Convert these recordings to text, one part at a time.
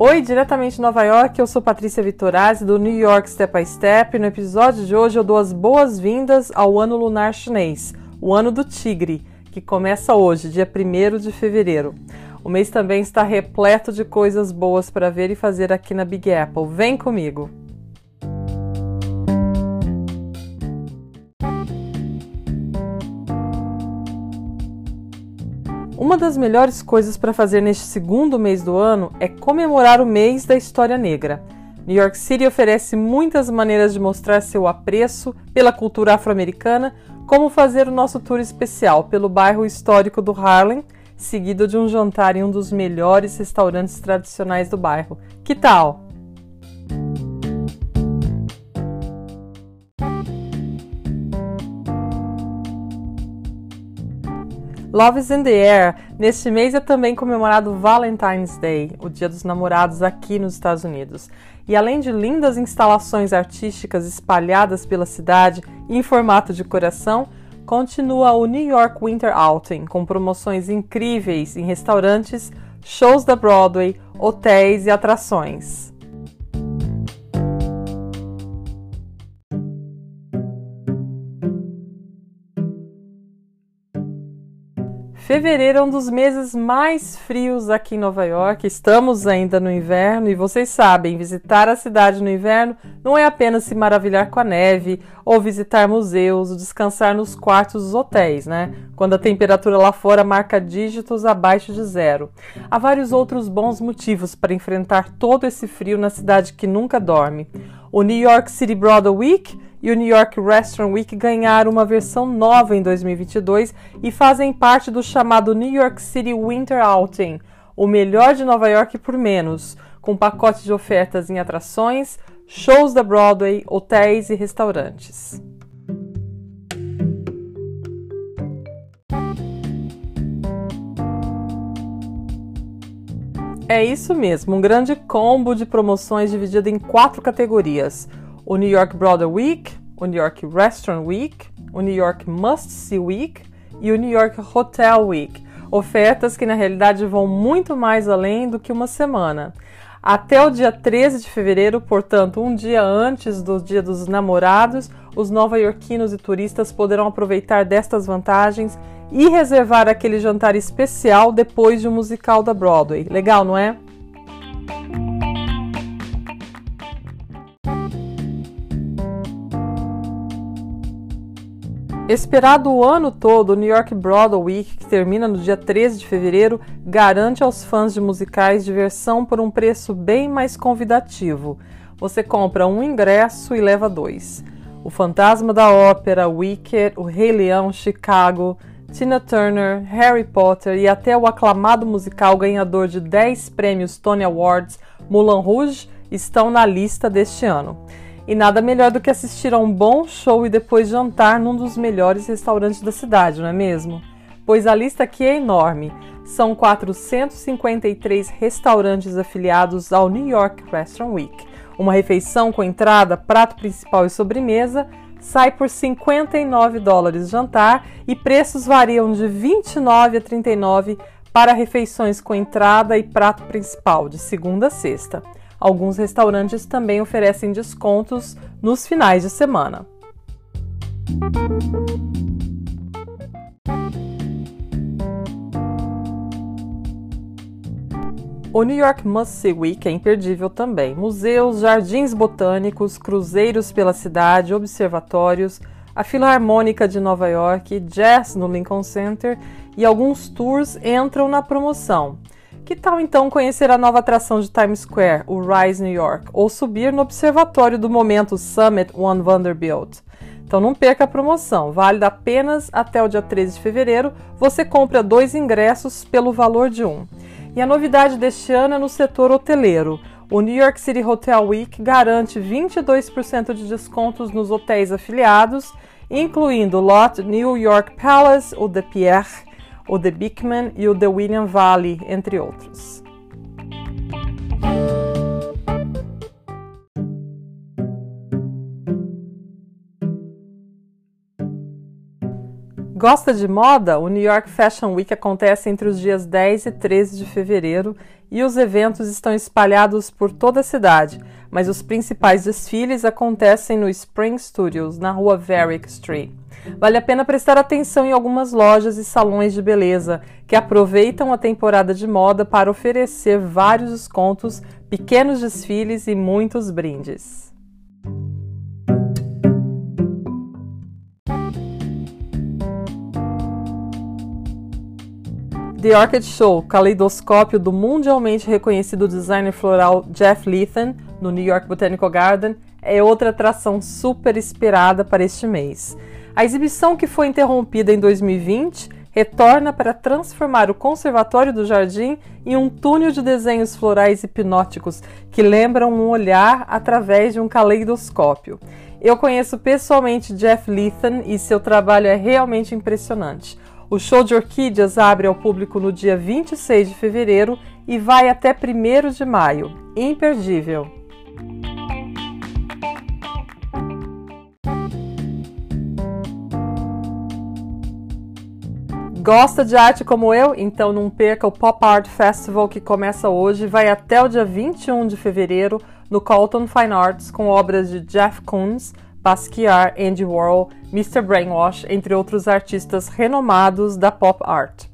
Oi, diretamente de Nova York, eu sou Patrícia Vitorazzi do New York Step by Step. No episódio de hoje eu dou as boas-vindas ao ano lunar chinês, o ano do tigre, que começa hoje, dia 1 de fevereiro. O mês também está repleto de coisas boas para ver e fazer aqui na Big Apple. Vem comigo! Uma das melhores coisas para fazer neste segundo mês do ano é comemorar o mês da história negra. New York City oferece muitas maneiras de mostrar seu apreço pela cultura afro-americana, como fazer o nosso tour especial pelo bairro histórico do Harlem, seguido de um jantar em um dos melhores restaurantes tradicionais do bairro. Que tal? Love is in the Air. Neste mês é também comemorado Valentine's Day, o Dia dos Namorados aqui nos Estados Unidos. E além de lindas instalações artísticas espalhadas pela cidade em formato de coração, continua o New York Winter Outing, com promoções incríveis em restaurantes, shows da Broadway, hotéis e atrações. Fevereiro é um dos meses mais frios aqui em Nova York. Estamos ainda no inverno e vocês sabem, visitar a cidade no inverno não é apenas se maravilhar com a neve ou visitar museus ou descansar nos quartos dos hotéis, né? Quando a temperatura lá fora marca dígitos abaixo de zero. Há vários outros bons motivos para enfrentar todo esse frio na cidade que nunca dorme. O New York City Broadway Week e o New York Restaurant Week ganharam uma versão nova em 2022 e fazem parte do chamado New York City Winter Outing, o melhor de Nova York por menos, com pacotes de ofertas em atrações, shows da Broadway, hotéis e restaurantes. É isso mesmo, um grande combo de promoções dividido em quatro categorias: o New York Broadway Week, o New York Restaurant Week, o New York Must See Week e o New York Hotel Week. Ofertas que na realidade vão muito mais além do que uma semana. Até o dia 13 de fevereiro, portanto, um dia antes do Dia dos Namorados, os nova-iorquinos e turistas poderão aproveitar destas vantagens e reservar aquele jantar especial depois de um musical da Broadway. Legal, não é? Esperado o ano todo, o New York Broadway Week, que termina no dia 13 de fevereiro, garante aos fãs de musicais diversão por um preço bem mais convidativo. Você compra um ingresso e leva dois. O Fantasma da Ópera, Wicked, O Rei Leão, Chicago, Tina Turner, Harry Potter e até o aclamado musical ganhador de 10 prêmios Tony Awards, Moulin Rouge, estão na lista deste ano. E nada melhor do que assistir a um bom show e depois jantar num dos melhores restaurantes da cidade, não é mesmo? Pois a lista aqui é enorme. São 453 restaurantes afiliados ao New York Restaurant Week. Uma refeição com entrada, prato principal e sobremesa sai por 59 dólares jantar e preços variam de 29 a 39 para refeições com entrada e prato principal de segunda a sexta. Alguns restaurantes também oferecem descontos nos finais de semana. O New York Must See Week é imperdível também. Museus, jardins botânicos, cruzeiros pela cidade, observatórios, a Filarmônica de Nova York, jazz no Lincoln Center e alguns tours entram na promoção. Que tal então conhecer a nova atração de Times Square, o Rise New York, ou subir no observatório do momento Summit One Vanderbilt? Então não perca a promoção, válida apenas até o dia 13 de fevereiro. Você compra dois ingressos pelo valor de um. E a novidade deste ano é no setor hoteleiro. O New York City Hotel Week garante 22% de descontos nos hotéis afiliados, incluindo o Lot New York Palace, o The Pierre, o The Beekman e o The William Valley, entre outros. Gosta de moda? O New York Fashion Week acontece entre os dias 10 e 13 de fevereiro e os eventos estão espalhados por toda a cidade, mas os principais desfiles acontecem no Spring Studios, na rua Varick Street. Vale a pena prestar atenção em algumas lojas e salões de beleza que aproveitam a temporada de moda para oferecer vários descontos, pequenos desfiles e muitos brindes. The Orchid Show, caleidoscópio do mundialmente reconhecido designer floral Jeff Leathan, no New York Botanical Garden, é outra atração super esperada para este mês. A exibição, que foi interrompida em 2020, retorna para transformar o Conservatório do Jardim em um túnel de desenhos florais hipnóticos que lembram um olhar através de um caleidoscópio. Eu conheço pessoalmente Jeff Leathan e seu trabalho é realmente impressionante. O show de orquídeas abre ao público no dia 26 de fevereiro e vai até 1 de maio. Imperdível! Gosta de arte como eu? Então não perca o Pop Art Festival que começa hoje e vai até o dia 21 de fevereiro no Colton Fine Arts com obras de Jeff Koons, Basquiat, Andy Warhol, Mr. Brainwash, entre outros artistas renomados da pop art.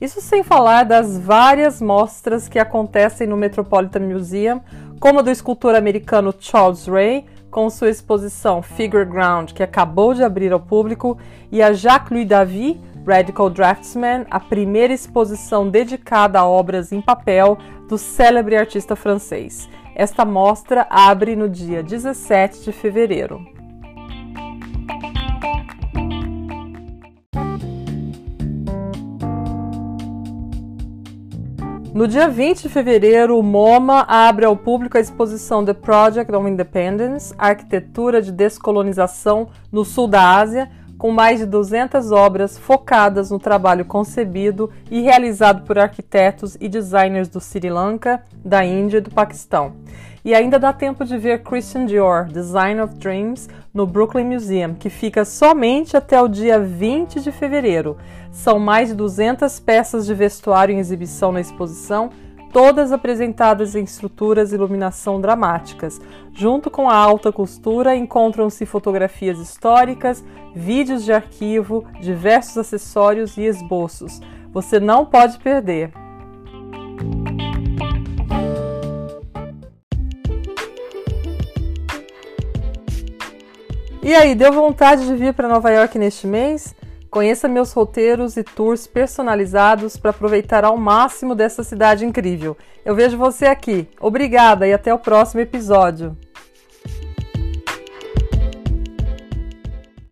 Isso sem falar das várias mostras que acontecem no Metropolitan Museum, como a do escultor americano Charles Ray, com sua exposição Figure Ground, que acabou de abrir ao público, e a Jacques-Louis David, Radical Draftsman, a primeira exposição dedicada a obras em papel do célebre artista francês. Esta mostra abre no dia 17 de fevereiro. No dia 20 de fevereiro, o MoMA abre ao público a exposição The Project of Independence, Arquitetura de Descolonização no Sul da Ásia, com mais de 200 obras focadas no trabalho concebido e realizado por arquitetos e designers do Sri Lanka, da Índia e do Paquistão. E ainda dá tempo de ver Christian Dior, Design of Dreams, no Brooklyn Museum, que fica somente até o dia 20 de fevereiro. São mais de 200 peças de vestuário em exibição na exposição, todas apresentadas em estruturas e iluminação dramáticas. Junto com a alta costura, encontram-se fotografias históricas, vídeos de arquivo, diversos acessórios e esboços. Você não pode perder! E aí, deu vontade de vir para Nova York neste mês? Conheça meus roteiros e tours personalizados para aproveitar ao máximo dessa cidade incrível. Eu vejo você aqui. Obrigada e até o próximo episódio.